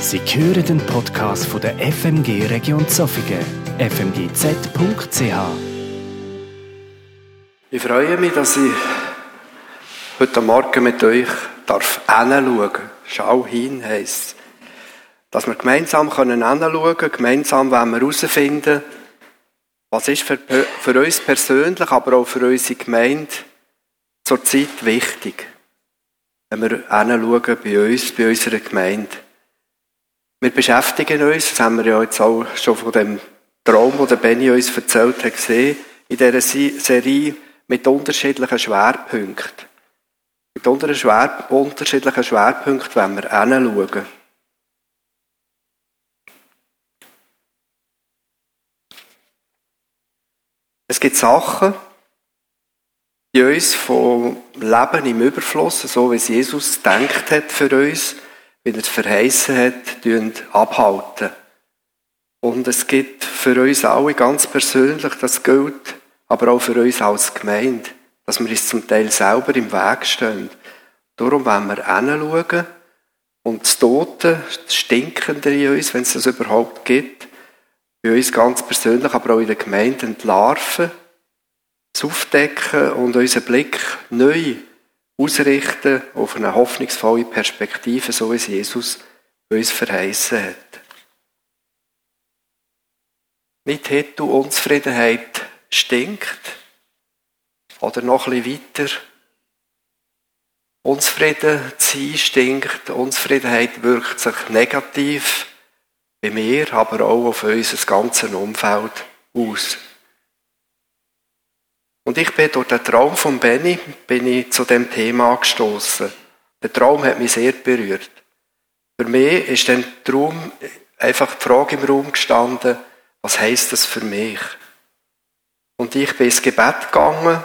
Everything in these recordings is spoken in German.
Sie hören den Podcast von der FMG Region Zofingen, fmgz.ch. Ich freue mich, dass ich heute Morgen mit euch darf hinschauen. Schau hin heisst Dass wir gemeinsam hinschauen können, gemeinsam wollen wir herausfinden, was ist für, für uns persönlich, aber auch für unsere Gemeinde zurzeit wichtig. Wenn wir hinschauen bei uns, bei unserer Gemeinde. Wir beschäftigen uns, das haben wir ja jetzt auch schon von dem Traum, den Benny uns erzählt hat, gesehen, in dieser Serie mit unterschiedlichen Schwerpunkten. Mit unterschiedlichen Schwerpunkten wenn wir hinschauen. Es gibt Sachen, die uns vom Leben im Überfluss, so wie es Jesus denkt hat für uns, wie er es verheißen hat, abhalten. Und es gibt für uns alle ganz persönlich, das gilt, aber auch für uns als Gemeinde, dass wir uns zum Teil selber im Weg stehen. Darum wollen wir hinschauen und das Tote, das Stinkende in uns, wenn es das überhaupt gibt, bei uns ganz persönlich, aber auch in der Gemeinde entlarven, aufdecken und unseren Blick neu ausrichten auf eine hoffnungsvolle Perspektive, so wie es Jesus uns verheißen hat. Nicht hätte Unzufriedenheit stinkt. Oder noch bisschen weiter. Unzufrieden zu sein stinkt. Unzufriedenheit wirkt sich negativ bei mir, aber auch auf unser ganzes Umfeld aus. Und ich bin durch den Traum von Benny bin ich zu dem Thema gestoßen. Der Traum hat mich sehr berührt. Für mich ist dann Traum einfach die Frage im Raum gestanden, was heißt das für mich? Und ich bin ins Gebet gegangen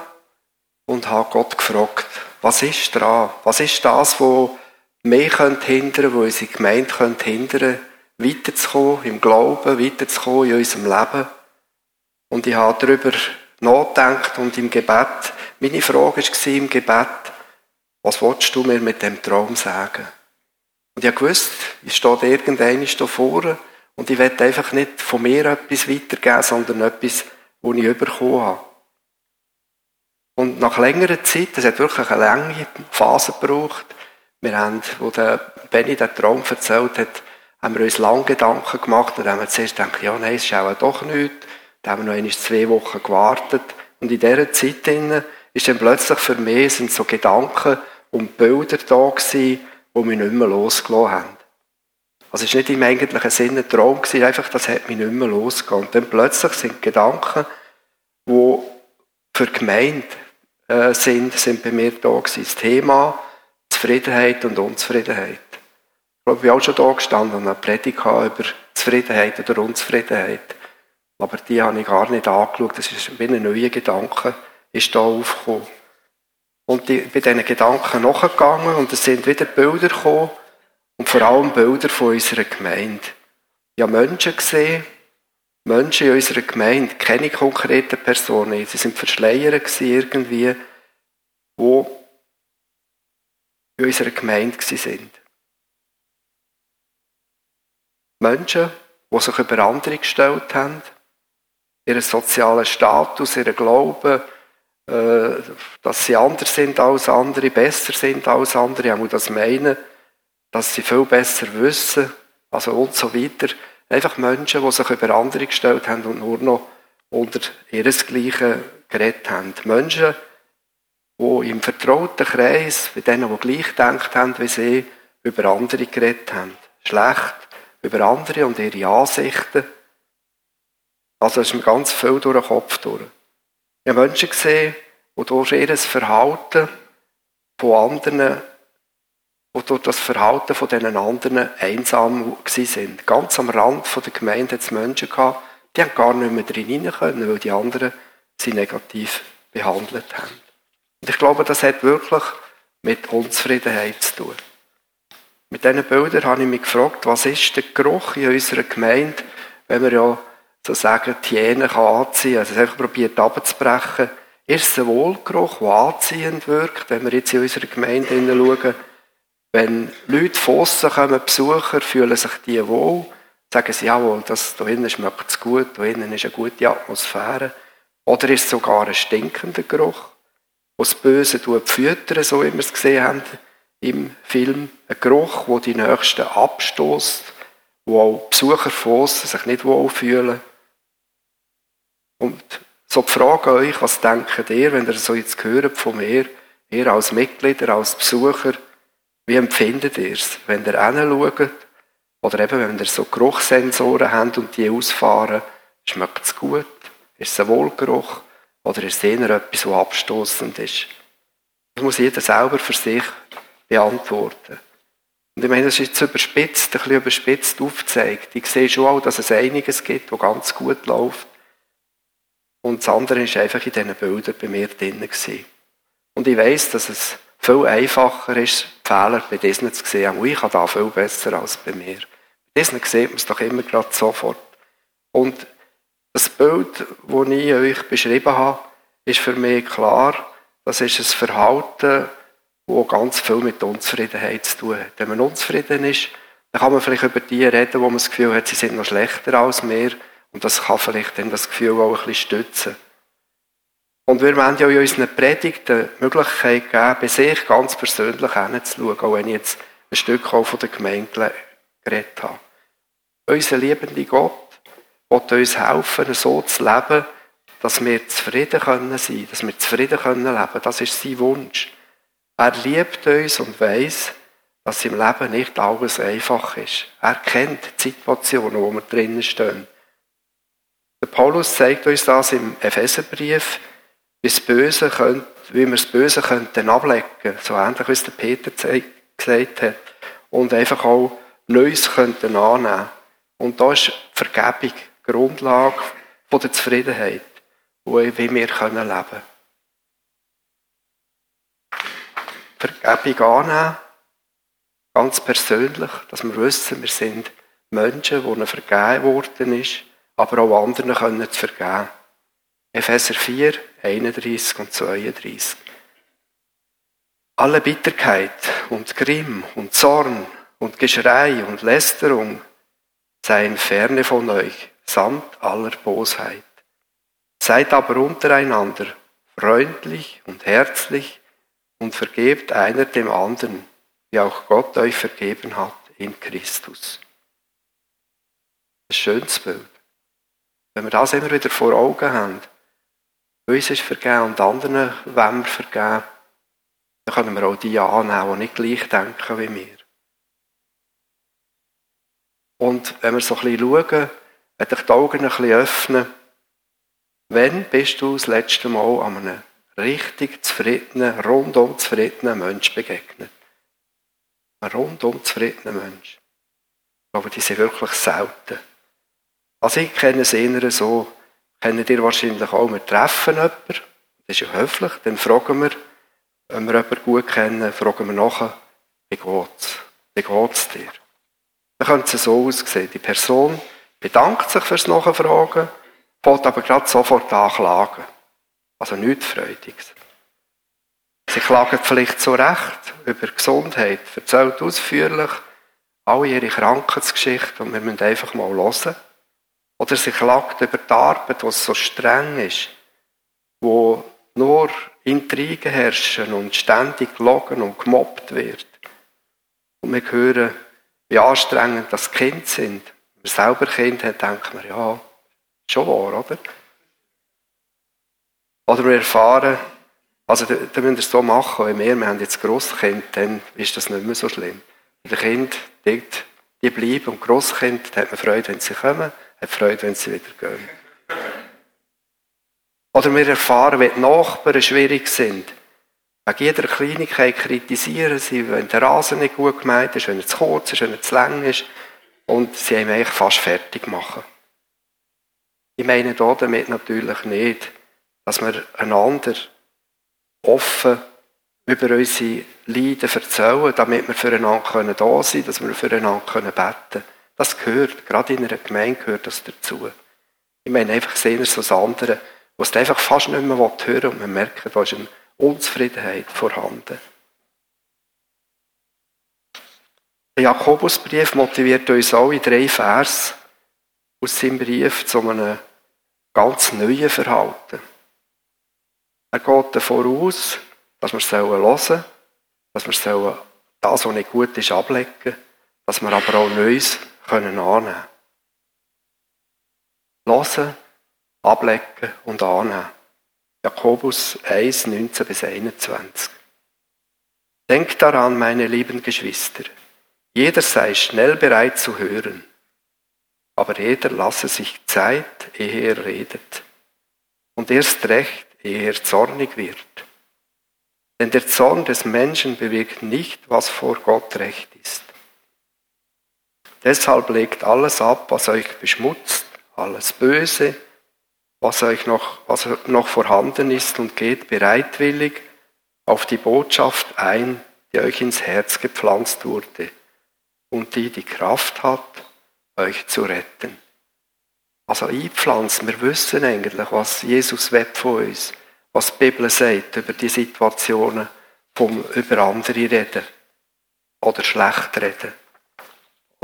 und habe Gott gefragt, was ist dran? Was ist das, was mich hindern wo unsere Gemeinde hindern weiterzukommen im Glauben, weiterzukommen in unserem Leben? Und ich habe darüber nachdenkt und im Gebet, meine Frage war im Gebet, was willst du mir mit dem Traum sagen? Und ich wusste, ich stehe irgendeiner hier vorne und ich will einfach nicht von mir etwas weitergeben, sondern etwas, was ich bekommen habe. Und nach längerer Zeit, das hat wirklich eine lange Phase gebraucht, wir haben, wo der Benny den Traum erzählt hat, haben wir uns lange Gedanken gemacht und haben zuerst gedacht, ja, nein, es ist auch doch nichts. Da haben wir noch zwei Wochen gewartet. Und in dieser Zeit ist dann plötzlich für mich sind so Gedanken und Bilder da gewesen, die mich nicht mehr losgelassen haben. Also es war nicht im eigentlichen Sinne ein Traum, gewesen, einfach das hat mich nicht mehr losgelassen. Und dann plötzlich sind Gedanken, die für die Gemeinde äh, sind, sind bei mir da gewesen. Das Thema Zufriedenheit und Unzufriedenheit. Ich glaube, ich habe auch schon da gestanden und eine Predigt über Zufriedenheit oder Unzufriedenheit. Aber die habe ich gar nicht angeschaut. Das ist wie ein neuer Gedanke, ist da aufgekommen. Und ich bin diesen Gedanken nachgegangen und es sind wieder Bilder gekommen. Und vor allem Bilder von unserer Gemeinde. Ich habe Menschen gesehen, Menschen in unserer Gemeinde, keine konkreten Personen. Sie sind verschleiert irgendwie, die in unserer Gemeinde sind. Menschen, die sich über andere gestellt haben, ihren sozialen Status, ihren Glauben, äh, dass sie anders sind als andere, besser sind als andere, auch das meinen, dass sie viel besser wissen, also und so weiter. Einfach Menschen, die sich über andere gestellt haben und nur noch unter ihresgleichen geredet haben. Menschen, die im vertrauten Kreis, bei denen, die gleich gedacht haben wie sie, über andere geredet haben. Schlecht über andere und ihre Ansichten. Also ist mir ganz viel durch den Kopf durch. Ich habe Menschen gesehen, die durch ihr Verhalten von anderen, die durch das Verhalten von diesen anderen einsam sind. Ganz am Rand der Gemeinde hat es Menschen die haben gar nicht mehr drin können, weil die anderen sie negativ behandelt haben. Und ich glaube, das hat wirklich mit Unzufriedenheit zu tun. Mit diesen Bildern habe ich mich gefragt, was ist der Geruch in unserer Gemeinde, wenn wir ja sozusagen die Hyäne anziehen Also es einfach probiert abzubrechen. Erst ein Wohlgeruch, der anziehend wirkt, wenn wir jetzt in unserer Gemeinde schauen, Wenn Leute von kommen, Besucher, fühlen sich die wohl, sagen sie, jawohl, das, da innen schmeckt es gut, da innen ist eine gute Atmosphäre. Oder ist es sogar ein stinkender Geruch, der das Böse füttern, so wie wir es gesehen haben im Film. Ein Geruch, der die Nächsten abstoßt, wo auch Besucher von sich nicht wohl fühlen. Und so die Frage an euch, was denkt ihr, wenn ihr so jetzt hört von mir, ihr als Mitglieder, als Besucher, wie empfindet ihr es, wenn ihr hinschaut oder eben, wenn ihr so Geruchssensoren habt und die ausfahren, schmeckt es gut? Ist es ein Wohlgeruch? Oder ist es eher etwas, was abstoßend ist? Das muss jeder selber für sich beantworten. Und ich meine, das ist jetzt überspitzt, ein bisschen überspitzt aufgezeigt. Ich sehe schon auch, dass es einiges gibt, was ganz gut läuft. Und das andere ist einfach in diesen Bildern bei mir drin. Und ich weiß, dass es viel einfacher ist, Fehler bei diesen zu sehen. Und ich kann da viel besser als bei mir. Bei diesen sieht man es doch immer gerade sofort. Und das Bild, das ich euch beschrieben habe, ist für mich klar, das ist ein Verhalten, das ganz viel mit Unzufriedenheit zu tun hat. Wenn man unzufrieden ist, dann kann man vielleicht über die reden, wo man das Gefühl hat, sie sind noch schlechter als mir. Und das kann vielleicht dann das Gefühl auch ein bisschen stützen. Und wir wollen ja in unseren Predigten die Möglichkeit geben, bei sich ganz persönlich hinzuschauen, auch wenn ich jetzt ein Stück auch von der Gemeinde geredet habe. Unser liebender Gott will uns helfen, so zu leben, dass wir zufrieden können sein, dass wir zufrieden können leben. Das ist sein Wunsch. Er liebt uns und weiß, dass im Leben nicht alles einfach ist. Er kennt die Situationen, wo wir drinnen stehen. Paulus zeigt uns das im Epheserbrief, wie, das Böse könnt, wie wir das Böse könnten ablecken, so ähnlich wie es der Peter gesagt hat, und einfach auch Neues könnten annehmen. Und da ist Vergebung Grundlage von der Zufriedenheit, wie wir leben können. Vergebung annehmen, ganz persönlich, dass wir wissen, wir sind Menschen, denen vergeben worden ist, aber auch anderen können zu vergeben. Epheser 4, 31 und 32. Alle Bitterkeit und Grimm und Zorn und Geschrei und Lästerung seien ferne von euch, samt aller Bosheit. Seid aber untereinander freundlich und herzlich und vergebt einer dem anderen, wie auch Gott euch vergeben hat in Christus. Ein schönes Bild. Wenn wir das immer wieder vor Augen haben, uns ist vergeben und anderen wollen wir vergeben, dann können wir auch die annehmen, die nicht gleich denken wie wir. Und wenn wir so ein bisschen schauen, wenn dich die Augen ein bisschen öffnen, wann bist du das letzte Mal an einem richtig zufriedenen, rundum zufriedenen Mensch begegnet? Ein rundum zufriedener Mensch. Ich glaube, die sind wirklich selten. Also ich kenne es eher so, kennt ihr wahrscheinlich auch, wir treffen jemanden, das ist ja höflich, dann fragen wir, wenn wir jemanden gut kennen, fragen wir nachher, wie geht's? Wie geht's dir? Dann könnte es so aussehen. Die Person bedankt sich fürs Nachfragen, fällt aber gerade sofort an klagen. Also nichts Freudiges. Sie klagen vielleicht so recht über Gesundheit, erzählt ausführlich alle ihre Krankheitsgeschichte und wir müssen einfach mal hören. Oder sie klagt über die Arbeit, die so streng ist, wo nur Intrigen herrschen und ständig gelogen und gemobbt wird. Und wir hören, wie anstrengend das Kind sind. Wenn man selber Kind hat, denkt man, ja, schon wahr, oder? Oder wir erfahren, also da, da müsst ihr es so machen, wenn wir, wir haben jetzt Grosskind, dann ist das nicht mehr so schlimm. Die Kinder, die, die bleiben und Grosskind, da hat man Freude, wenn sie kommen, hat Freude, wenn sie wieder gehen. Oder wir erfahren, wenn die Nachbarn schwierig sind. Wegen jeder Kleinigkeit kritisieren sie, wenn der Rasen nicht gut gemeint ist, wenn er zu kurz ist, wenn er zu lang ist. Und sie haben eigentlich fast fertig machen. Ich meine damit natürlich nicht, dass wir einander offen über unsere Leiden erzählen, damit wir füreinander da sein können, dass wir füreinander beten können. Das gehört, gerade in einer Gemeinde gehört das dazu. Ich meine einfach sehen wir so das andere, was du einfach fast nicht mehr hören will und man merkt, da ist eine Unzufriedenheit vorhanden. Der Jakobusbrief motiviert uns in drei Vers aus seinem Brief zu einem ganz neuen Verhalten. Er geht davor aus, dass wir hören sollen, dass wir das, was nicht gut ist, ablegen, dass wir aber auch Neues können annehmen. Hören, ablegen und annehmen. Jakobus 1, 19 bis 21. Denkt daran, meine lieben Geschwister, jeder sei schnell bereit zu hören, aber jeder lasse sich Zeit, ehe er redet. Und erst recht, ehe er zornig wird. Denn der Zorn des Menschen bewirkt nicht, was vor Gott recht ist. Deshalb legt alles ab, was euch beschmutzt, alles Böse, was euch noch, was noch vorhanden ist und geht bereitwillig auf die Botschaft ein, die euch ins Herz gepflanzt wurde und die die Kraft hat, euch zu retten. Also einpflanzen, wir wissen eigentlich, was Jesus will von uns, was die Bibel sagt über die Situationen vom über andere reden oder schlecht reden.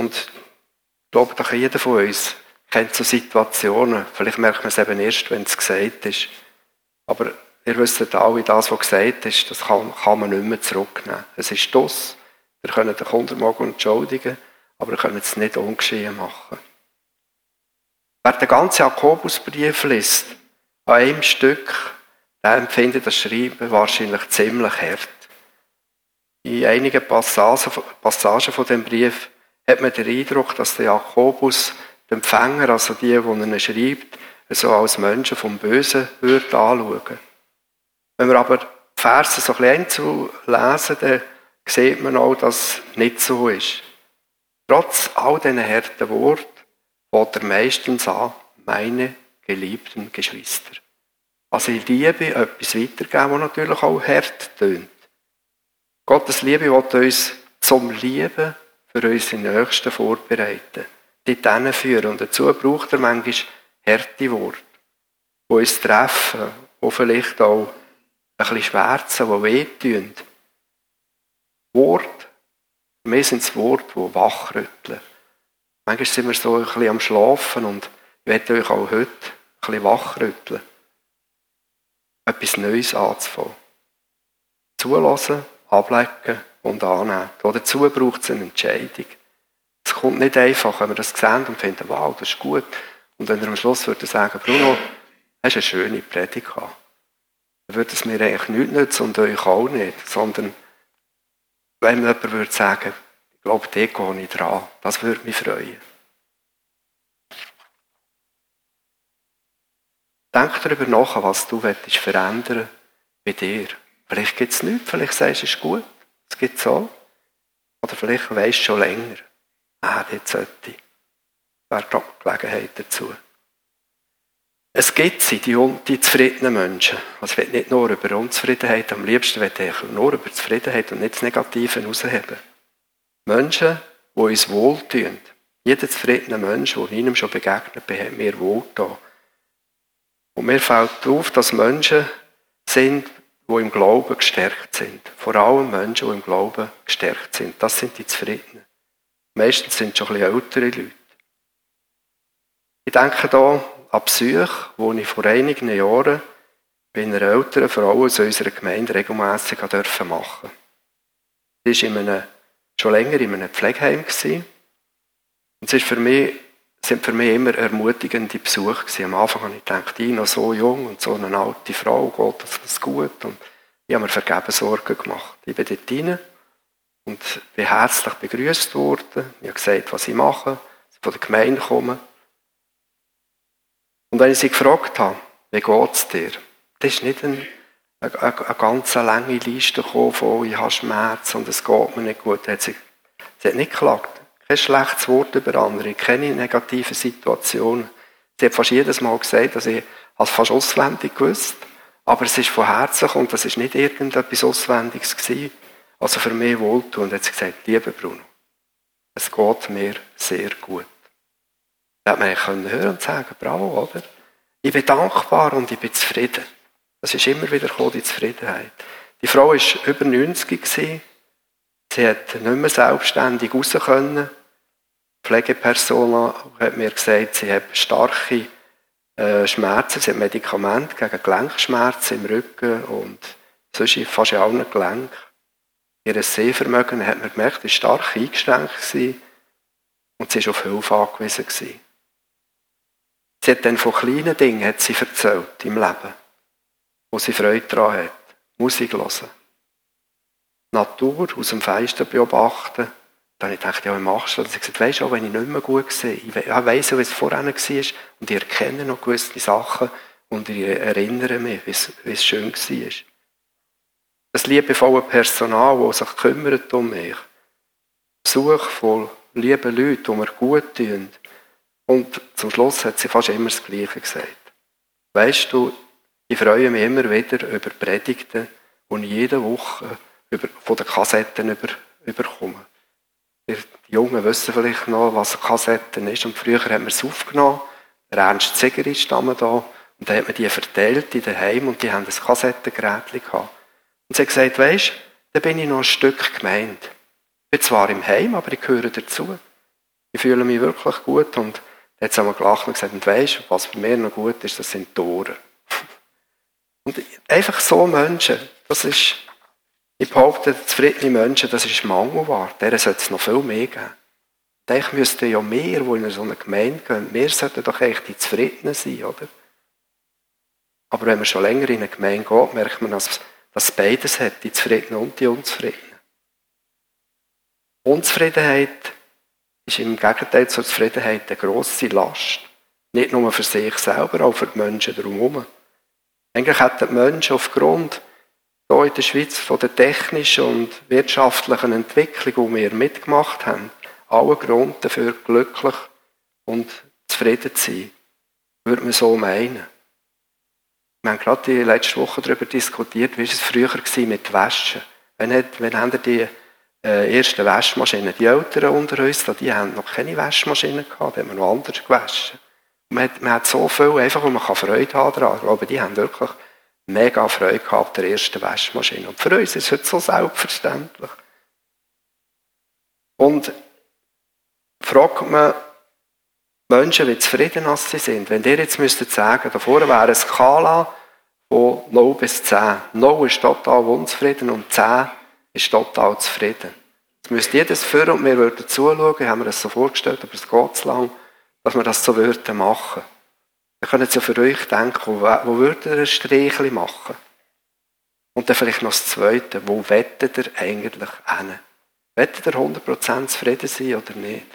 Und ich glaube, doch jeder von uns kennt so Situationen. Vielleicht merkt man es eben erst, wenn es gesagt ist. Aber ihr wisst alle, das, was gesagt ist, das kann, kann man nicht mehr zurücknehmen. Es ist das. Wir können den Kunden morgen entschuldigen, aber wir können es nicht ungeschehen machen. Wer den ganzen Jakobusbrief liest, an einem Stück, der empfindet das Schreiben wahrscheinlich ziemlich hart. In einigen Passagen, Passagen von dem Brief hat man den Eindruck, dass der Jakobus den Empfänger, also die, die er schreibt, so als Menschen vom Bösen würde anschauen. Wenn wir aber die Verse so ein bisschen lesen, dann sieht man auch, dass es nicht so ist. Trotz all diesen harten Worten fängt er meistens an, meine geliebten Geschwister. Also in Liebe etwas weitergeben, was natürlich auch hart tönt. Gottes Liebe wird uns zum Lieben für unsere Nächsten vorbereiten, dorthin führen. Und dazu braucht er manchmal harte Worte, die uns treffen, die vielleicht auch ein bisschen schwärzen, die wehtun. Worte, für mich sind es Worte, die wachrütteln. Manchmal sind wir so ein bisschen am Schlafen und ich werde euch auch heute ein bisschen wachrütteln. Etwas Neues anzufangen. Zulassen, ablegen und annehmen. Dazu braucht es eine Entscheidung. Es kommt nicht einfach, wenn wir das sehen und finden, wow, das ist gut. Und wenn er am Schluss würde sagen, Bruno, hast eine schöne Predigt gehabt. Dann würde es mir eigentlich nichts nützen und euch auch nicht. Sondern wenn jemand würde sagen, ich glaube, da gehe ich dran, das würde mich freuen. Denk darüber nach, was du verändern bei dir. Vielleicht gibt es nichts, vielleicht sagst du, es ist gut. Es gibt so. Oder vielleicht weisst du schon länger. Ah, dort sollte ich. Wäre gerade Gelegenheit dazu. Es gibt sie, die, die zufriedenen Menschen. Also ich will nicht nur über Unzufriedenheit, am liebsten will ich nur über Zufriedenheit und nicht das Negative herausheben. Menschen, die uns wohltun. Jeder zufriedene Mensch, der ihnen schon begegnet bin, hat mir wohlgetan. Und mir fällt auf, dass Menschen sind, die im Glauben gestärkt sind. Vor allem Menschen, die im Glauben gestärkt sind. Das sind die Zufriedenen. Meistens sind es schon ein ältere Leute. Ich denke hier an Psyche, wo ich vor einigen Jahren bei einer älteren Frau aus unserer Gemeinde regelmässig machen durfte. Sie war schon länger in einem Pflegeheim. Und es ist für mich, sind für mich immer ermutigende Besuche gewesen. Am Anfang habe ich gedacht, ich noch so jung und so eine alte Frau, geht das gut? Und ich habe mir vergeben Sorgen gemacht. Ich bin dort rein und bin herzlich begrüßt worden. Ich habe gesagt, was ich mache, von der Gemeinde komme. Und wenn ich sie gefragt habe, wie geht es dir? Das ist nicht eine, eine, eine ganz lange Liste gekommen von, ich habe Schmerz und es geht mir nicht gut. Sie hat nicht geklagt. Kein schlechtes Wort über andere, keine negativen Situationen. Sie hat fast jedes Mal gesagt, dass ich es fast auswendig gewusst aber es ist von Herzen und das ist nicht irgendetwas Auswendiges gewesen. Also für mich wohltun. Und hat sie gesagt, lieber Bruno, es geht mir sehr gut. Da hat man können hören und sagen, bravo, oder? Ich bin dankbar und ich bin zufrieden. Das ist immer wieder gekommen, die Zufriedenheit. Die Frau war über 90 gewesen. Sie hat nicht mehr selbstständig raus können. Pflegeperson hat mir gesagt, sie hat starke äh, Schmerzen, sie hat Medikamente gegen Gelenkschmerzen im Rücken und sonst fast in allen Gelenken. Ihr Sehvermögen hat man gemerkt, ist stark eingeschränkt und sie war auf Hilfe angewiesen. Sie hat dann von kleinen Dingen hat sie erzählt im Leben, wo sie Freude daran hat. Musik hören. Natur aus dem Fenster beobachten. Dann habe ich gedacht, ja, wie machst du das? Sie hat gesagt, weisst du, auch wenn ich nicht mehr gut sehe, ich weiss, wie es vorher war und ich erkenne noch gewisse Sachen und ich erinnere mich, wie es, wie es schön war. Das liebevolle Personal, das sich kümmert um mich. Besuch von lieben Leuten, die mir gut tun. Und zum Schluss hat sie fast immer das Gleiche gesagt. Weißt du, ich freue mich immer wieder über Predigten, die ich jede Woche über, von den Kassetten über, überkomme. Die Jungen wissen vielleicht noch, was Kassetten ist. Und früher haben wir es aufgenommen. Ernst Zeger ist da. Und dann hat man die verteilt in den Heim und die haben ein Kassettengerät gehabt. Und sie hat gesagt, weisst, da bin ich noch ein Stück gemeint. Ich bin zwar im Heim, aber ich gehöre dazu. Ich fühle mich wirklich gut und jetzt haben wir gelacht und gesagt, und weisst, was bei mir noch gut ist, das sind Tore. Und einfach so Menschen, das ist, ich behaupte, zufriedene Menschen, das ist Mangelware. Deren sollte es noch viel mehr geben. Eigentlich müssten ja mehr, die in so eine Gemeinde gehen, wir sollten doch eigentlich die Zufriedenen sein, oder? Aber wenn man schon länger in eine Gemeinde geht, merkt man, dass dass beides hat, die Zufriedenheit und die Unzufriedenheit. Unzufriedenheit ist im Gegenteil zur Zufriedenheit eine grosse Last. Nicht nur für sich selber, auch für die Menschen drumherum. Eigentlich hätten die Menschen aufgrund hier in der Schweiz von der technischen und wirtschaftlichen Entwicklung, die wir mitgemacht haben, allen Grund dafür, glücklich und zufrieden zu sein. Würde man so meinen. Wir haben gerade die letzte Woche darüber diskutiert, wie es früher war mit Waschen. Wenn, hat, wenn haben die äh, ersten Waschmaschinen, die Älteren unter uns, die haben noch keine Waschmaschine gehabt, die haben noch anders gewaschen. man, hat, man hat so viel, einfach, wo man Freude haben kann. Glaube, die haben wirklich mega Freude gehabt der ersten Waschmaschine. Und für uns ist es so selbstverständlich. Und fragt man Menschen, wie zufrieden sie sind. Wenn ihr jetzt müsstet sagen, da vorne wäre eine Skala von 0 bis 10. 0 ist total unzufrieden und 10 ist total zufrieden. Jetzt müsste jedes führen und wir würden zuschauen, haben wir es so vorgestellt, aber es geht zu lang, dass wir das so würden machen. Dann können Sie für euch denken, wo, würdet ihr ein Streichchen machen? Und dann vielleicht noch das Zweite, wo wettet ihr eigentlich hin? Wettet ihr 100% zufrieden sein oder nicht?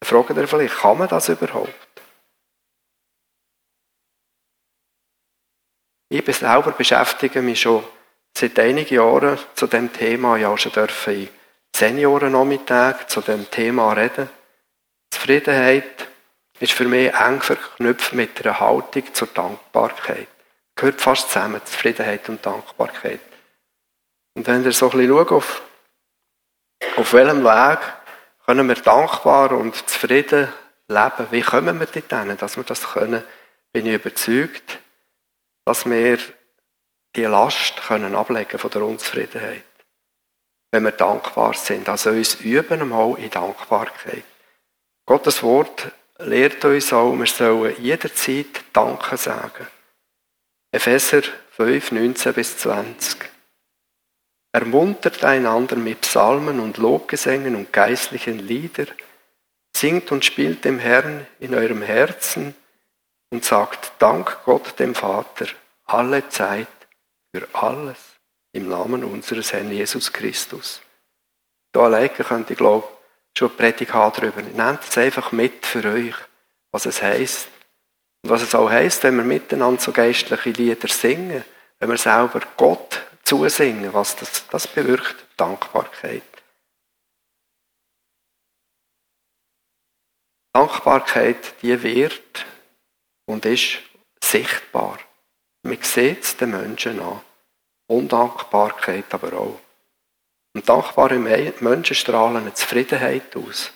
Dann fragt ihr vielleicht, kann man das überhaupt? Ich selber beschäftige mich schon seit einigen Jahren zu dem Thema. Auch schon dürfen in Seniorennachmittag zu dem Thema reden. Zufriedenheit ist für mich eng verknüpft mit einer Haltung zur Dankbarkeit. Gehört fast zusammen, Zufriedenheit und Dankbarkeit. Und wenn ihr so ein bisschen schaut, auf, auf welchem Weg können wir dankbar und zufrieden leben? Wie kommen wir dorthin, dass wir das können? Bin ich überzeugt, dass wir die Last können ablegen von der Unzufriedenheit. Wenn wir dankbar sind. Also uns üben einmal in Dankbarkeit. Gottes Wort lehrt uns auch, wir sollen jederzeit Danke sagen. Epheser 5, 19 bis 20. Ermuntert einander mit Psalmen und Lobgesängen und geistlichen Lieder, singt und spielt dem Herrn in eurem Herzen und sagt Dank Gott dem Vater alle Zeit für alles im Namen unseres Herrn Jesus Christus. Da alleine könnt ihr, glaube schon Predigt haben darüber. Nehmt es einfach mit für euch, was es heisst. Und was es auch heisst, wenn wir miteinander so geistliche Lieder singen, wenn wir selber Gott zusingen, was das, das bewirkt, Dankbarkeit. Dankbarkeit, die wird und ist sichtbar. Man sieht es den Menschen an. Undankbarkeit aber auch. Und dankbare Menschen strahlen eine Zufriedenheit aus.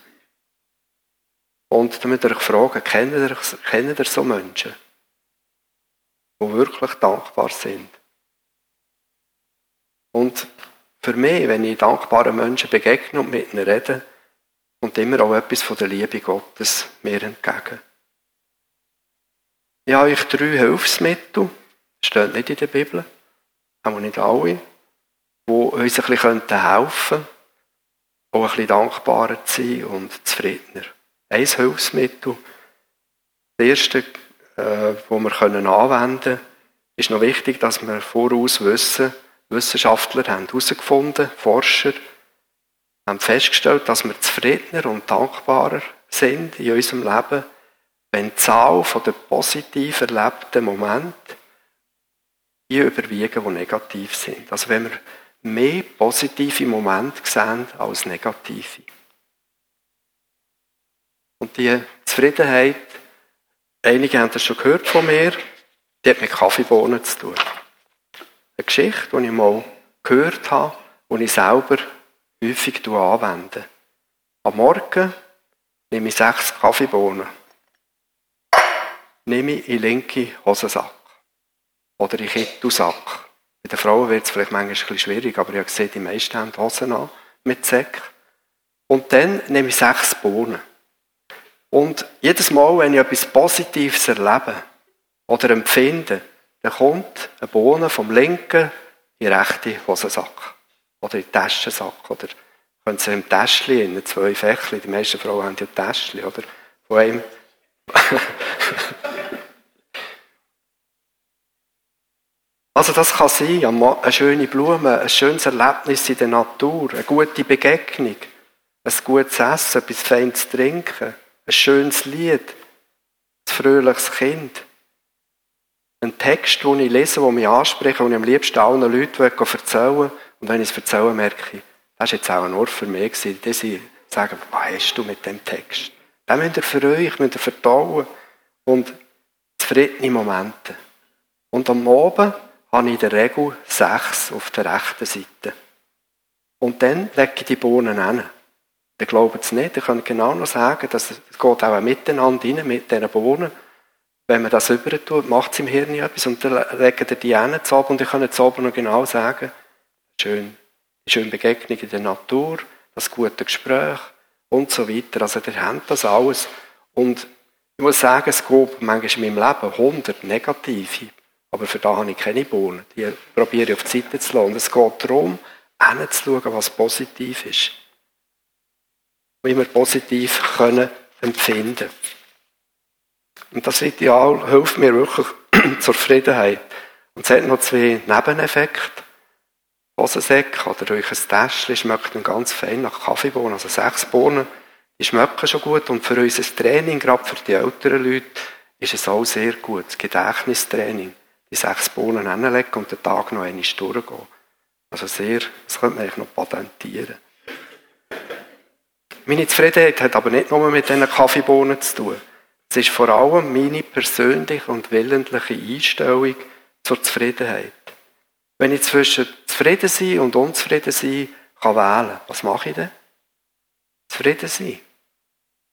Und damit euch fragen, kennt ihr, kennt ihr so Menschen, die wirklich dankbar sind? Und für mich, wenn ich dankbaren Menschen begegne und mit ihnen rede, kommt immer auch etwas von der Liebe Gottes mir entgegen. Ich habe euch drei Hilfsmittel, steht nicht in der Bibel, auch nicht alle, die uns ein bisschen helfen könnten, auch ein bisschen dankbarer zu sein und zufriedener. Ein Hilfsmittel, das erste, äh, das wir anwenden können, ist noch wichtig, dass wir voraus wissen, Wissenschaftler haben herausgefunden, Forscher haben festgestellt, dass wir zufriedener und dankbarer sind in unserem Leben, wenn die Zahl der positiv erlebten Momente die überwiegen, die negativ sind. Also wenn wir mehr positive Momente sehen als negative. Und die Zufriedenheit, einige haben das schon gehört von mir, die hat mit Kaffeebohnen zu tun. Eine Geschichte, die ich mal gehört habe und ich selber häufig anwende. Am Morgen nehme ich sechs Kaffeebohnen. Nehme ich in den linken Hosensack. Oder in den. Bei den Frauen wird es vielleicht manchmal ein bisschen schwierig, aber ich habe gesehen, die meisten haben Hosen an mit Säck. Und dann nehme ich sechs Bohnen. Und jedes Mal, wenn ich etwas Positives erlebe oder empfinde, dann kommt eine Bohne vom linken in den rechten Hosensack. Oder in den Taschensack. Oder können Sie im Täschchen, in zwei Fächchen, die meisten Frauen haben ja Täschchen, oder? Von einem. Also das kann sein, eine schöne Blume, ein schönes Erlebnis in der Natur, eine gute Begegnung, ein gutes Essen, etwas Feines trinken, ein schönes Lied, ein fröhliches Kind. Ein Text, den ich lese, der mich anspricht, den ich am liebsten allen Leuten erzählen will. Und wenn ich es erzähle, merke ich, das war jetzt auch ein Ort für mich. Die sie sagen, was hast du mit dem Text? Den müsst ihr für euch, müsst ihr vertrauen. Und zufriedene Momente. Und am Abend habe ich in der Regel sechs auf der rechten Seite. Und dann lege ich die Bohnen hin. Ihr glaubt es nicht, ihr könnt genau noch sagen, dass es geht auch miteinander rein, mit diesen Bohnen. Wenn man das über tut, macht es im Hirn etwas und dann legt ihr die hin zu und kann jetzt oben noch genau sagen, schön, die schöne Begegnung in der Natur, das gute Gespräch und so weiter. Also ihr habt das alles. Und ich muss sagen, es gibt manchmal in meinem Leben 100 negative, aber für da habe ich keine Bohnen. Die probiere ich auf die Seite zu lassen. Und es geht darum, hinzuschauen, was positiv ist. Wie wir positiv können empfinden Und das Ideal hilft mir wirklich zur Zufriedenheit. Und es hat noch zwei Nebeneffekte. Hosensäcke oder euch ein Täschchen schmeckt ganz fein nach Kaffeebohnen, also sechs Bohnen, die schmecken schon gut und für unser Training, gerade für die älteren Leute, ist es auch sehr gut, das Gedächtnistraining, die sechs Bohnen hinlegen und den Tag noch einmal durchgehen. Also sehr, das könnte man eigentlich noch patentieren. Meine Zufriedenheit hat aber nicht nur mit diesen Kaffeebohnen zu tun. Es ist vor allem meine persönliche und willentliche Einstellung zur Zufriedenheit. Wenn ich zwischen zufrieden sein und unzufrieden sein kann wählen, was mache ich denn? Zufrieden sein.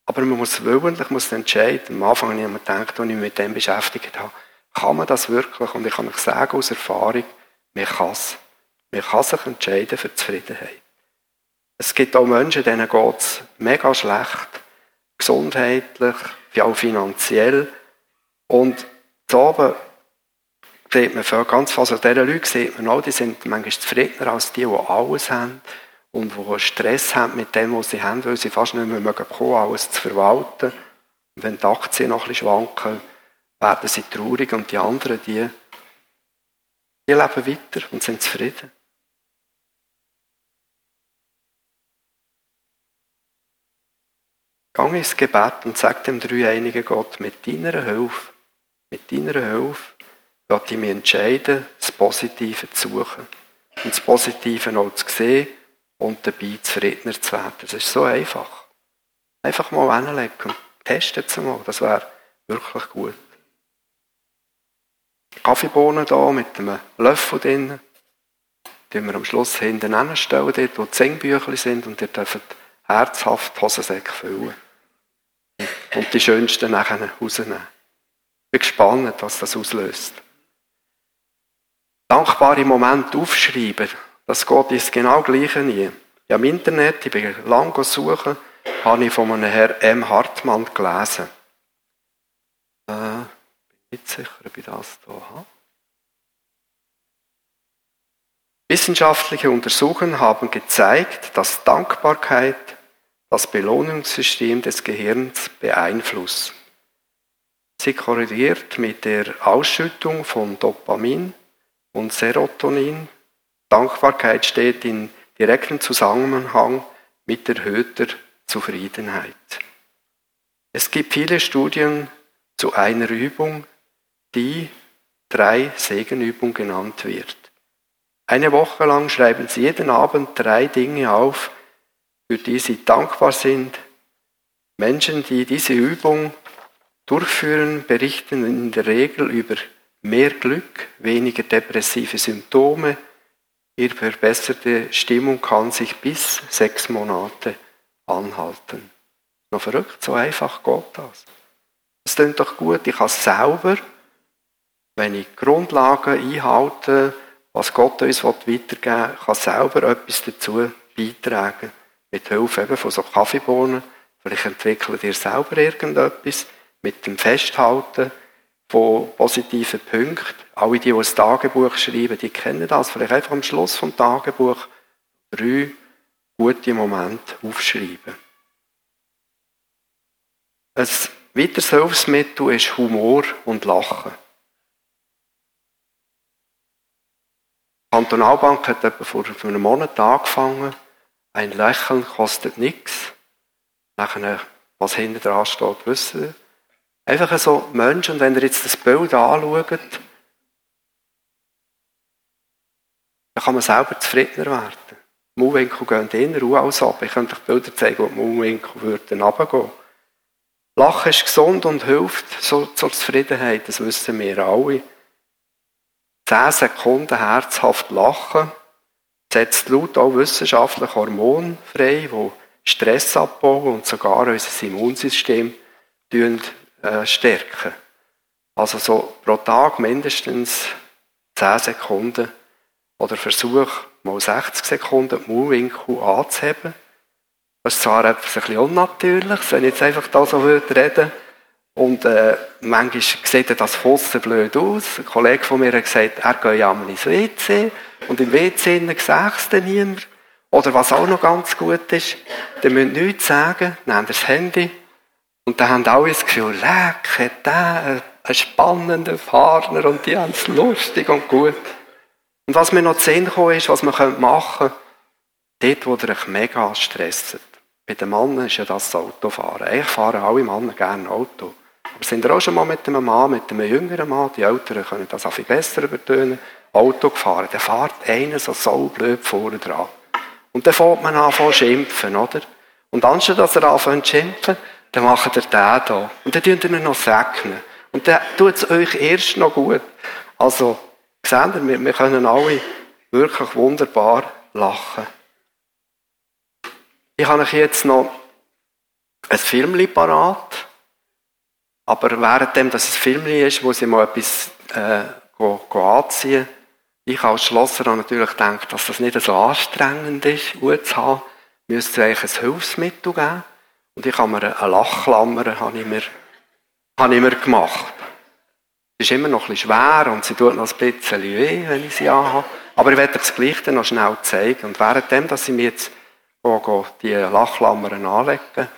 Aber man muss willentlich muss entscheiden. Am Anfang habe ich mir gedacht, als ich mich mit dem beschäftigt habe, kann man das wirklich? Und ich kann euch sagen aus Erfahrung, man kann es. Man kann sich entscheiden für Zufriedenheit. Es gibt auch Menschen, denen geht es mega schlecht. Gesundheitlich, auch finanziell. Und oben sieht man für ganz viele dieser Leute sieht man auch, die sind manchmal zufriedener als die, die alles haben und die Stress haben mit dem, was sie haben, weil sie fast nicht mehr mögen kommen, alles zu verwalten. Und wenn die Aktien noch ein bisschen schwanken, werden sie traurig und die anderen, die, die leben weiter und sind zufrieden. Gang ins Gebet und sag dem dreieinigen Gott, mit deiner Hilfe, mit deiner Hilfe sollte ich mich entscheiden, das Positive zu suchen. Und das Positive auch zu sehen und dabei zufriedener zu werden. Das ist so einfach. Einfach mal hinlegen und testen es mal. Das wäre wirklich gut. Kaffeebohnen hier mit einem Löffel drin. Die wir am Schluss hinten hinstellen, dort wo die Singbücher sind und ihr dürft herzhaft Hosensäcke füllen. Und die schönsten nachher rausnehmen. Ich bin gespannt, was das auslöst dankbare Momente aufschreiben, das geht ins genau Gleiche nie. Ja, im Internet, ich bin lang suchen, habe ich von einem Herrn M. Hartmann gelesen. Äh, nicht sicher, ob ich das hier habe. Wissenschaftliche Untersuchungen haben gezeigt, dass Dankbarkeit das Belohnungssystem des Gehirns beeinflusst. Sie korreliert mit der Ausschüttung von Dopamin und Serotonin. Dankbarkeit steht in direktem Zusammenhang mit erhöhter Zufriedenheit. Es gibt viele Studien zu einer Übung, die drei Segenübung genannt wird. Eine Woche lang schreiben Sie jeden Abend drei Dinge auf, für die Sie dankbar sind. Menschen, die diese Übung durchführen, berichten in der Regel über mehr Glück, weniger depressive Symptome. Ihre verbesserte Stimmung kann sich bis sechs Monate anhalten. Noch verrückt, so einfach geht das. Das klingt doch gut, ich kann selber, wenn ich Grundlagen einhalte, was Gott uns weitergeben will, kann selber etwas dazu beitragen. Mit Hilfe eben von so Kaffeebohnen. Vielleicht entwickelt ihr selber irgendetwas mit dem Festhalten von positiven Punkten. Alle, die, die ein Tagebuch schreiben, die kennen das. Vielleicht einfach am Schluss vom Tagebuch drei gute Momente aufschreiben. Ein weiteres Hilfsmittel ist Humor und Lachen. Kantonalbank hat etwa vor einem Monat angefangen. Ein Lächeln kostet nichts. Nachher, was hinten dran steht, wissen wir. Einfach so Menschen, und wenn ihr jetzt das Bild anschaut, dann kann man selber zufriedener werden. Die Mauwinkel gehen in Ruhe als ab. Ich könnte euch Bilder zeigen, wo die Mauwinkel würden runtergehen. Lachen ist gesund und hilft zur Zufriedenheit, das wissen wir alle. Zehn Sekunden herzhaft lachen setzt laut auch wissenschaftlich Hormone frei, die Stress abbauen und sogar unser Immunsystem äh, stärken. Also so pro Tag mindestens 10 Sekunden oder Versuch mal 60 Sekunden die Mundwinkel anzuheben. Das ist zwar etwas ein bisschen unnatürlich, wenn ich jetzt einfach da so reden würde. Und äh, manchmal sieht das Fossen blöd aus. Ein Kollege von mir hat gesagt, er geht ja mal ins WC und im WC sieht es niemand. Oder was auch noch ganz gut ist, ihr müsst nichts sagen, nehmt das Handy und dann haben alle das Gefühl, leck, der einen spannenden Partner und die haben es lustig und gut. Und was mir noch zu sehen kam, ist, was man machen könnte, dort, wo ihr euch mega stresst. Bei den Männern ist ja das Autofahren. Eigentlich fahren alle Männer gerne Auto. Aber sind ihr auch schon mal mit einem Mann, mit einem jüngeren Mann, die Älteren können das auch viel besser übertönen, Auto gefahren? Dann fährt einer so so blöd vorne dran. Und dann fängt man an zu schimpfen, oder? Und anstatt dass er anfängt zu schimpfen, dann macht er den da. Und dann tut ihr ihn noch segnen. Und dann tut es euch erst noch gut. Also, seht ihr, wir, wir können alle wirklich wunderbar lachen. Ich habe euch jetzt noch ein Film parat. Aber währenddem das ein Film ist, wo sie mal etwas äh, go, go anziehen, ich als Schlosser habe natürlich gedacht, dass das nicht so anstrengend ist, gut zu haben, müsste es eigentlich ein Hilfsmittel geben. Und ich habe mir eine Lachklammer habe ich mir, habe ich mir gemacht. Sie ist immer noch ein schwer und sie tut noch ein bisschen weh, wenn ich sie anhabe. Aber ich werde euch das Gleiche noch schnell zeigen. Und währenddem, dass ich mir jetzt die Lachklammern anlegen,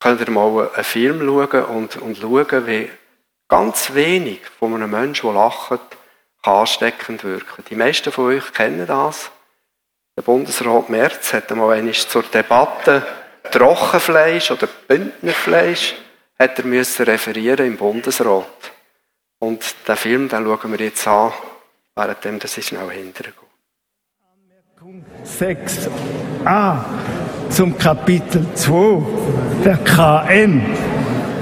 könnt ihr mal einen Film schauen und, und schauen, wie ganz wenig von einem Menschen, der lacht, ansteckend wirken. Die meisten von euch kennen das. Der Bundesrat Merz hat einmal einmal zur Debatte Trockenfleisch oder Bündnerfleisch hat er müssen referieren im Bundesrat. Und den Film, den schauen wir jetzt an, während das ist schnell hinterher. Anmerkung 6a zum Kapitel 2. Der KM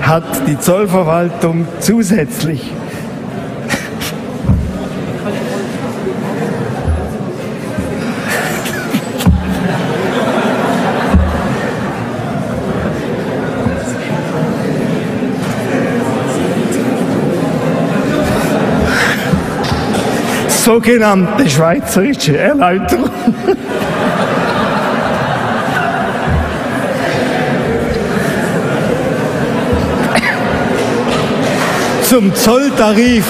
hat die Zollverwaltung zusätzlich sogenannte schweizerische Erläuterung. Zum Zolltarif.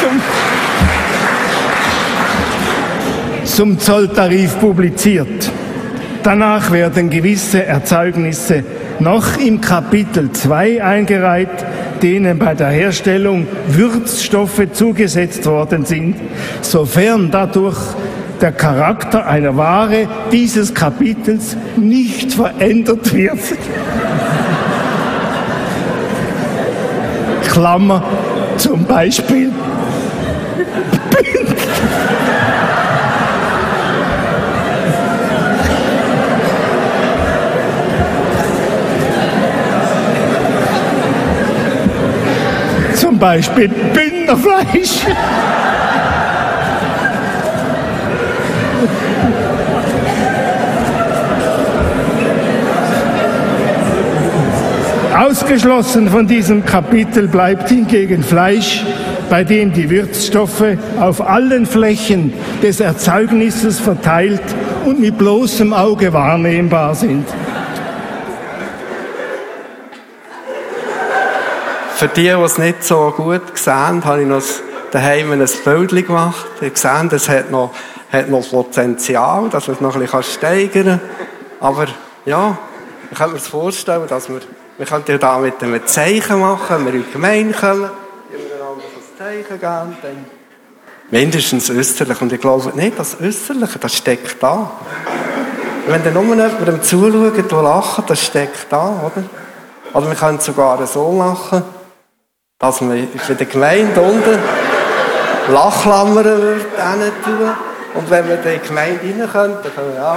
Zum, zum Zolltarif publiziert. Danach werden gewisse Erzeugnisse noch im Kapitel 2 eingereiht, denen bei der Herstellung Würzstoffe zugesetzt worden sind, sofern dadurch der Charakter einer Ware dieses Kapitels nicht verändert wird. Klammer zum Beispiel zum Beispiel Bündnerfleisch. Ausgeschlossen von diesem Kapitel bleibt hingegen Fleisch, bei dem die Würzstoffe auf allen Flächen des Erzeugnisses verteilt und mit bloßem Auge wahrnehmbar sind. Für die, die es nicht so gut sehen, habe ich noch daheim ein Bild gemacht. Ihr seht, es hat noch, hat noch Potenzial, dass man es noch ein bisschen steigern kann. Aber ja, ich kann mir vorstellen, dass wir, wir könnten ja da mit einem Zeichen machen, wenn wir in die Gemeinde kommen, wenn wir einander ein Zeichen geben, dann mindestens österlich. Und ich glaube nicht, das Österliche, das steckt da. Wenn dann nur jemandem zuschaut, der lacht, das steckt da, oder? Oder wir können sogar so lachen, dass wir für die Gemeinde unten Lachklammern tun. Und wenn wir in die Gemeinde rein können, dann können wir auch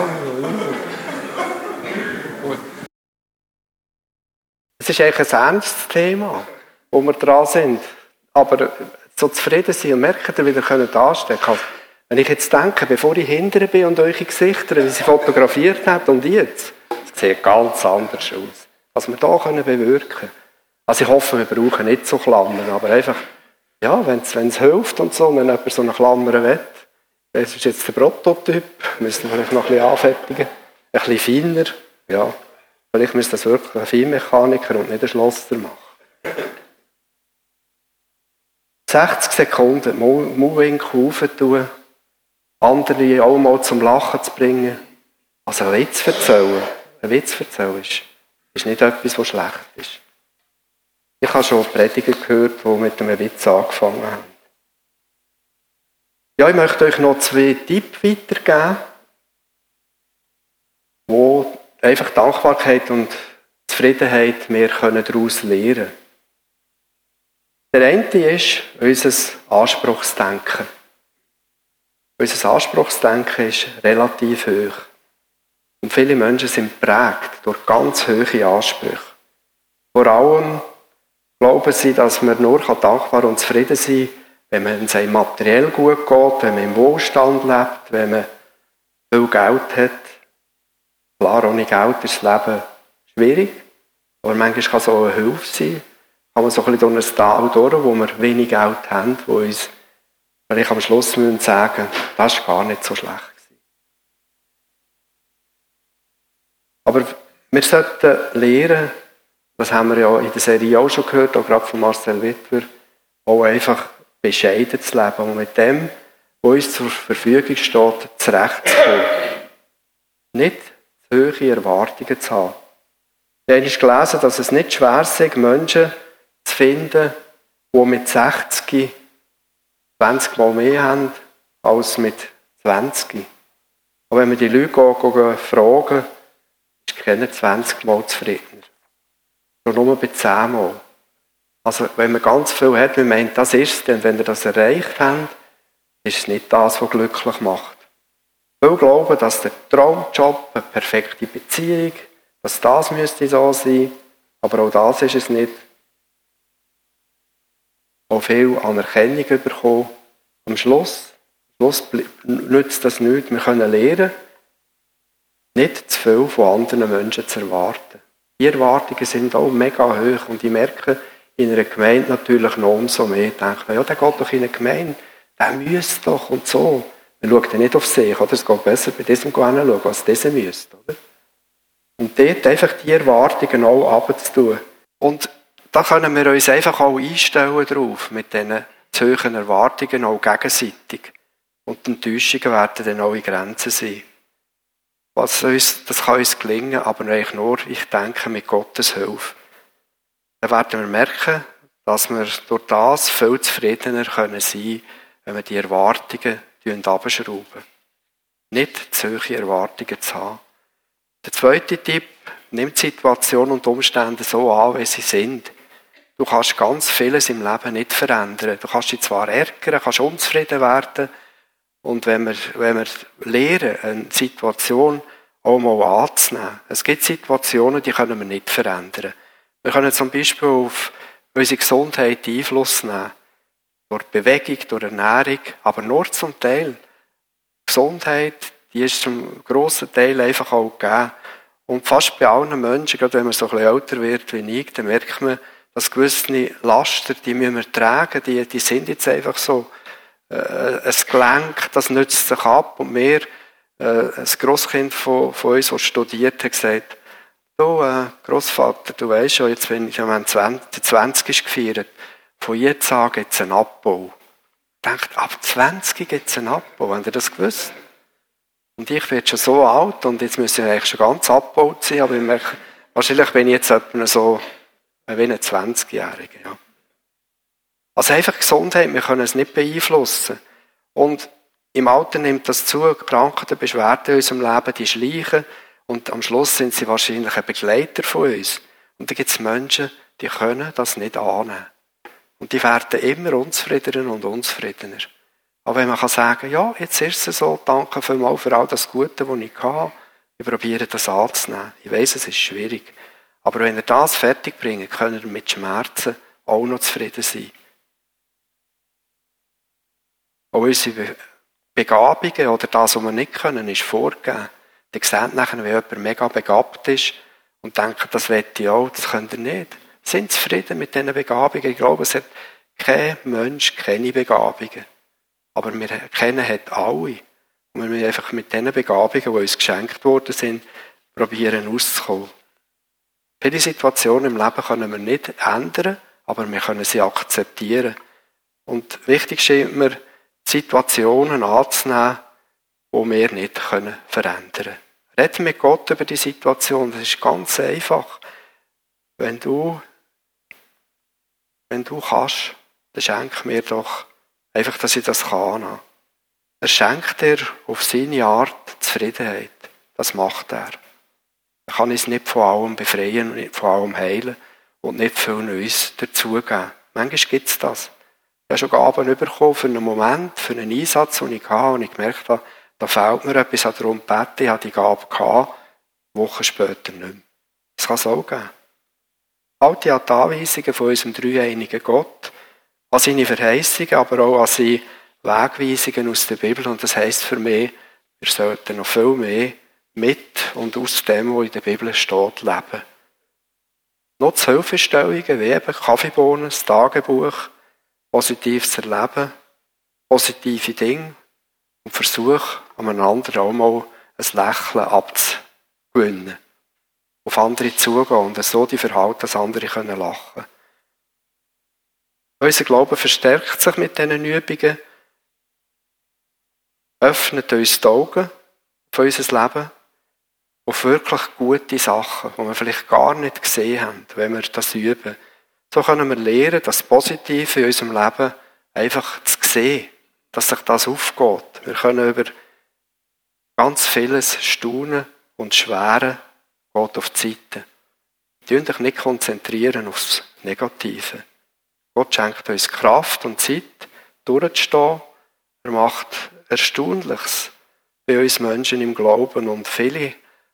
Es ist eigentlich ein ernstes Thema, wo wir dran sind. Aber so zufrieden sein und merken, dass wieder können anstecken Wenn ich jetzt denke, bevor ich hinterher bin und eure Gesichter, wie sie fotografiert hat und jetzt, es sieht ganz anders aus. Was wir da können bewirken können. Also ich hoffe, wir brauchen nicht so Klammern, aber einfach, ja, wenn es hilft und so, wenn jemand so eine Klammer will, das ist jetzt der Prototyp, müssen wir vielleicht noch ein bisschen anfertigen, ein bisschen feiner, ja, vielleicht müsste das wirklich ein Feinmechaniker und nicht ein Schlosser machen. 60 Sekunden Moving tun, andere auch mal zum Lachen zu bringen. Also ein Witz erzählen, ein Witz erzählen ist, ist nicht etwas, was schlecht ist. Ich habe schon Prediger gehört, die mit einem Witz angefangen haben. Ja, ich möchte euch noch zwei Tipps weitergeben, wo einfach Dankbarkeit und Zufriedenheit wir daraus lernen können. Der eine ist unser Anspruchsdenken. Unser Anspruchsdenken ist relativ hoch. Und viele Menschen sind prägt durch ganz hohe Ansprüche. Vor allem Glauben Sie, dass man nur dankbar und zufrieden sein kann, wenn man seinem materiell gut geht, wenn man im Wohlstand lebt, wenn man viel Geld hat. Klar, ohne Geld ist das Leben schwierig, aber manchmal kann es auch eine Hilfe sein. Kann man so ein bisschen durch ein Tal durch, wo wir wenig Geld haben, wo uns vielleicht am Schluss müssen sagen, das war gar nicht so schlecht. Aber wir sollten lernen, das haben wir ja in der Serie auch schon gehört, auch gerade von Marcel Wittwer, auch einfach bescheiden zu leben und mit dem, was uns zur Verfügung steht, zurechtzukommen. Nicht hohe Erwartungen zu haben. Ich habe gelesen, dass es nicht schwer ist, Menschen zu finden, die mit 60 20 Mal mehr haben als mit 20. Aber wenn wir die Leute fragen, ist keiner 20 Mal zufrieden. Schon nur bei 10 Mal. Also, wenn man ganz viel hat, man meint, das ist es, denn wenn ihr das erreicht habt, ist es nicht das, was glücklich macht. Viele glauben, dass der Traumjob, eine perfekte Beziehung, dass das müsste so sein, aber auch das ist es nicht. Auch viel Anerkennung bekommen. Am Schluss, am Schluss nützt das nichts. Wir können lernen, nicht zu viel von anderen Menschen zu erwarten. Die Erwartungen sind auch mega hoch und ich merke in einer Gemeinde natürlich noch umso mehr. Ich denke, ja, der geht doch in eine Gemeinde, der müsste doch und so. Man schaut ja nicht auf sich, oder? Es geht besser bei diesem hinschauen, als dieser müsste, oder? Und dort einfach die Erwartungen auch abzutun. Und da können wir uns einfach auch einstellen drauf, mit diesen zu hohen Erwartungen auch gegenseitig. Und die Enttäuschungen werden dann auch in Grenzen sein. Was uns, das kann uns gelingen, aber eigentlich nur, ich denke, mit Gottes Hilfe. Dann werden wir merken, dass wir durch das viel zufriedener können sein wenn wir die Erwartungen abschrauben. Nicht solche Erwartungen zu haben. Der zweite Tipp, nimm die Situation und Umstände so an, wie sie sind. Du kannst ganz vieles im Leben nicht verändern. Du kannst dich zwar ärgern, kannst unzufrieden werden. Und wenn wir, wenn wir lernen, eine Situation auch mal anzunehmen. Es gibt Situationen, die können wir nicht verändern. Wir können zum Beispiel auf unsere Gesundheit Einfluss nehmen. Durch Bewegung, durch Ernährung, aber nur zum Teil. Gesundheit, die ist zum grossen Teil einfach auch gegeben. Und fast bei allen Menschen, gerade wenn man so ein bisschen älter wird wie ich, dann merkt man, dass gewisse Laster, die müssen wir tragen, die, die sind jetzt einfach so. Äh, ein Gelenk, das nützt sich ab. Und mir, äh, ein Grosskind von, von uns, das studiert, hat gesagt, du, äh, Grossvater, du weißt schon, jetzt bin ich, ja, 20, 20 ist gefeiert, von jetzt an gibt es einen Abbau. Denkt, ab 20 gibt es einen Abbau, habt ihr das gewusst? Und ich werde schon so alt und jetzt müssen wir eigentlich schon ganz abgebaut sein, aber ich merke, wahrscheinlich bin ich jetzt etwa so wie ein 20-Jähriger. Ja. Also einfach Gesundheit, wir können es nicht beeinflussen. Und im Alter nimmt das zu, Krankheiten, Beschwerden in unserem Leben, die schleichen und am Schluss sind sie wahrscheinlich ein Begleiter von uns. Und da gibt es Menschen, die können das nicht annehmen. Und die werden immer unzufriedener und unzufriedener. Aber wenn man kann sagen, ja, jetzt ist es so, danke vielmals für all das Gute, was ich hatte, ich probiere das anzunehmen. Ich weiß, es ist schwierig. Aber wenn er das fertig bringt, können wir mit Schmerzen auch noch zufrieden sein. Auch unsere Begabungen oder das, was wir nicht können, ist vorgegeben. Ihr seht nachher, wenn jemand mega begabt ist und denkt, das wette ich auch, das könnt ihr nicht. Sind zufrieden mit diesen Begabungen. Ich glaube, es hat kein Mensch keine Begabungen. Aber wir kennen hat alle. Und wir müssen einfach mit diesen Begabungen, die uns geschenkt worden sind, probieren auszukommen. Viele Situationen im Leben können wir nicht ändern, aber wir können sie akzeptieren. Und wichtig scheint mir, Situationen anzunehmen, die wir nicht können verändern können. Rede mit Gott über die Situation, das ist ganz einfach. Wenn du, wenn du kannst, dann schenk mir doch einfach, dass ich das kann. Er schenkt dir auf seine Art Zufriedenheit. Das macht er. Er kann uns nicht von allem befreien und nicht von allem heilen und nicht viel Neues dazugeben. Manchmal gibt es das. Ich habe schon Gaben bekommen für einen Moment, für einen Einsatz, den ich hatte, und ich gemerkt habe, da fehlt mir etwas, darum gebeten, ich habe die Gabe gehabt, Wochen später nicht mehr. Das kann es auch geben. An die Anweisungen von unserem dreieinigen Gott, an seine Verheißungen, aber auch an seine Wegweisungen aus der Bibel. Und das heisst für mich, wir sollten noch viel mehr mit und aus dem, was in der Bibel steht, leben. Nutz Hilfestellungen wie eben Kaffeebohnen, das Tagebuch, positives Erleben, positive Dinge und versuch, einander auch mal ein Lächeln abzugewinnen. Auf andere zugehen und so die Verhalten, dass andere können lachen Unser Glaube verstärkt sich mit diesen Übungen, öffnet uns die Augen für unser Leben auf wirklich gute Sachen, die wir vielleicht gar nicht gesehen haben, wenn wir das üben. So können wir lernen, das Positive in unserem Leben einfach zu sehen, dass sich das aufgeht. Wir können über ganz vieles staunen und schweren geht auf die Seite. Wir dich nicht konzentrieren aufs Negative. Gott schenkt uns Kraft und Zeit, durchzustehen. Er macht Erstaunliches bei uns Menschen im Glauben und viele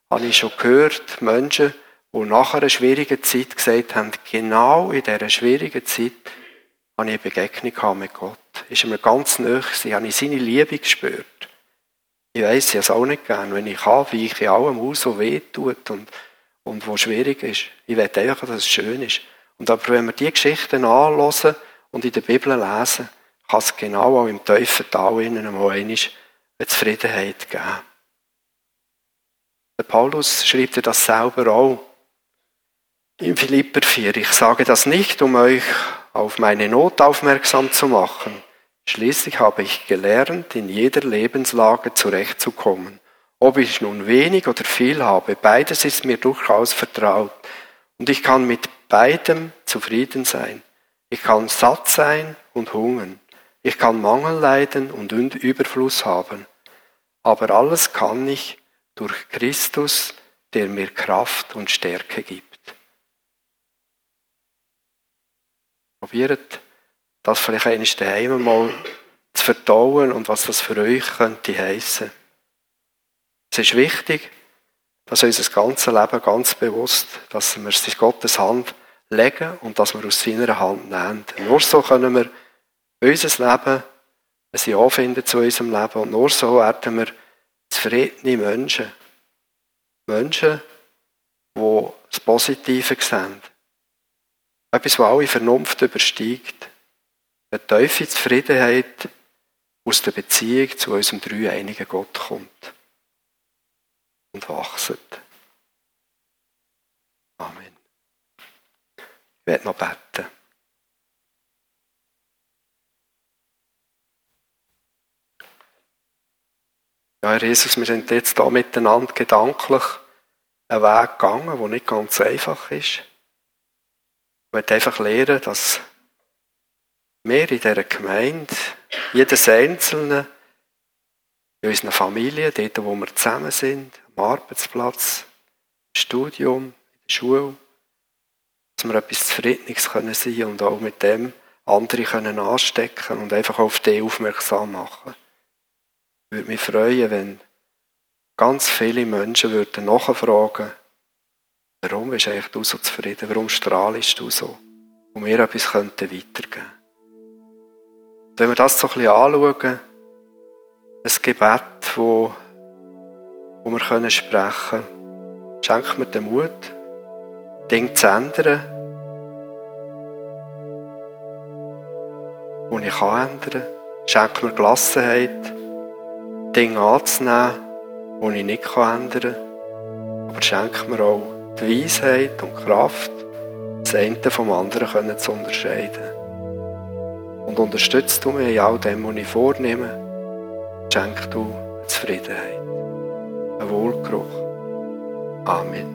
habe ich schon gehört, Menschen, die nach einer schwierigen Zeit gesagt haben, genau in dieser schwierigen Zeit habe ich eine Begegnung mit Gott. Ist mir ganz gewesen, habe ich seine Liebe gespürt. Ich weiss, ich es auch nicht gern, wenn ich kann, wie ich in allem aus, was weh tut und, und wo schwierig ist. Ich will einfach, dass es schön ist. Und aber wenn wir diese Geschichten anhören und in der Bibel lesen, kann es genau auch im tiefen Tal innen mal einmal eine Zufriedenheit geben. Der Paulus schreibt ja das selber auch. In Philipper 4, ich sage das nicht, um euch auf meine Not aufmerksam zu machen. Schließlich habe ich gelernt, in jeder Lebenslage zurechtzukommen. Ob ich nun wenig oder viel habe, beides ist mir durchaus vertraut. Und ich kann mit beidem zufrieden sein. Ich kann satt sein und hungern. Ich kann Mangel leiden und Überfluss haben. Aber alles kann ich durch Christus, der mir Kraft und Stärke gibt. Probiert das vielleicht einmal daheim mal zu verdauen und was das für euch könnte heissen. Es ist wichtig, dass unser ganzes Leben ganz bewusst, dass wir es in Gottes Hand legen und dass wir aus seiner Hand nehmen. Nur so können wir unser Leben ein Ja finden zu unserem Leben und nur so werden wir zufriedene Menschen. Menschen, die das Positive sehen. Etwas, was alle Vernunft übersteigt. Eine tiefe Zufriedenheit aus der Beziehung zu unserem dreieinigen Gott kommt. Und wachset. Amen. Ich werde noch beten. Ja, Herr Jesus, wir sind jetzt hier miteinander gedanklich einen Weg gegangen, der nicht ganz einfach ist. Ich möchte einfach lernen, dass wir in dieser Gemeinde, jedes Einzelne, in unseren Familien, dort, wo wir zusammen sind, am Arbeitsplatz, im Studium, in der Schule, dass wir etwas Zufriedenes können sein und auch mit dem andere können anstecken und einfach auf die aufmerksam machen. Ich würde mich freuen, wenn ganz viele Menschen würden nachfragen, warum bist eigentlich du so zufrieden, warum strahlst du so? Und wir etwas könnten weitergeben. Wenn wir das so ein bisschen anschauen, ein Gebet, wo, wo wir können sprechen können, schenkt mir den Mut, Dinge zu ändern, die ich ändern kann. Schenkt mir Gelassenheit, Dinge anzunehmen, die ich nicht ändern kann. Aber schenkt mir auch die Weisheit und Kraft, das eine vom anderen zu unterscheiden. Und unterstützt du mich in all dem, was ich vornehme, schenk du Zufriedenheit, einen Wohlgeruch. Amen.